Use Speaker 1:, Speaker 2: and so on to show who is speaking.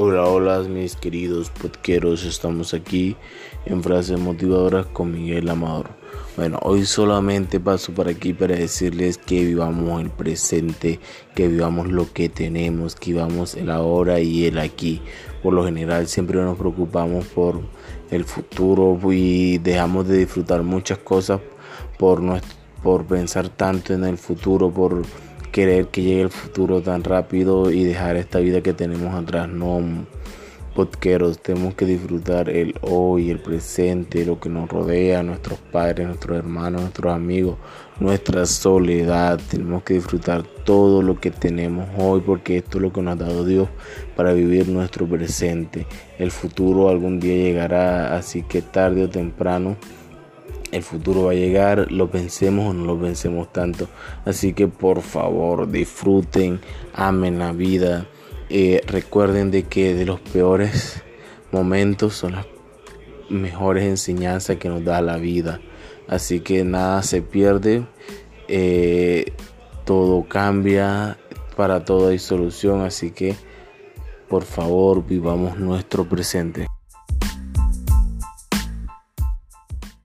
Speaker 1: Hola, hola mis queridos podqueros, estamos aquí en frases motivadoras con Miguel Amador. Bueno, hoy solamente paso por aquí para decirles que vivamos el presente, que vivamos lo que tenemos, que vivamos el ahora y el aquí. Por lo general siempre nos preocupamos por el futuro y dejamos de disfrutar muchas cosas por, por pensar tanto en el futuro, por querer que llegue el futuro tan rápido y dejar esta vida que tenemos atrás. No, podqueros, tenemos que disfrutar el hoy, el presente, lo que nos rodea, nuestros padres, nuestros hermanos, nuestros amigos, nuestra soledad. Tenemos que disfrutar todo lo que tenemos hoy porque esto es lo que nos ha dado Dios para vivir nuestro presente. El futuro algún día llegará, así que tarde o temprano el futuro va a llegar, lo pensemos o no lo pensemos tanto. Así que por favor disfruten, amen la vida. Eh, recuerden de que de los peores momentos son las mejores enseñanzas que nos da la vida. Así que nada se pierde, eh, todo cambia, para todo hay solución. Así que por favor vivamos nuestro presente.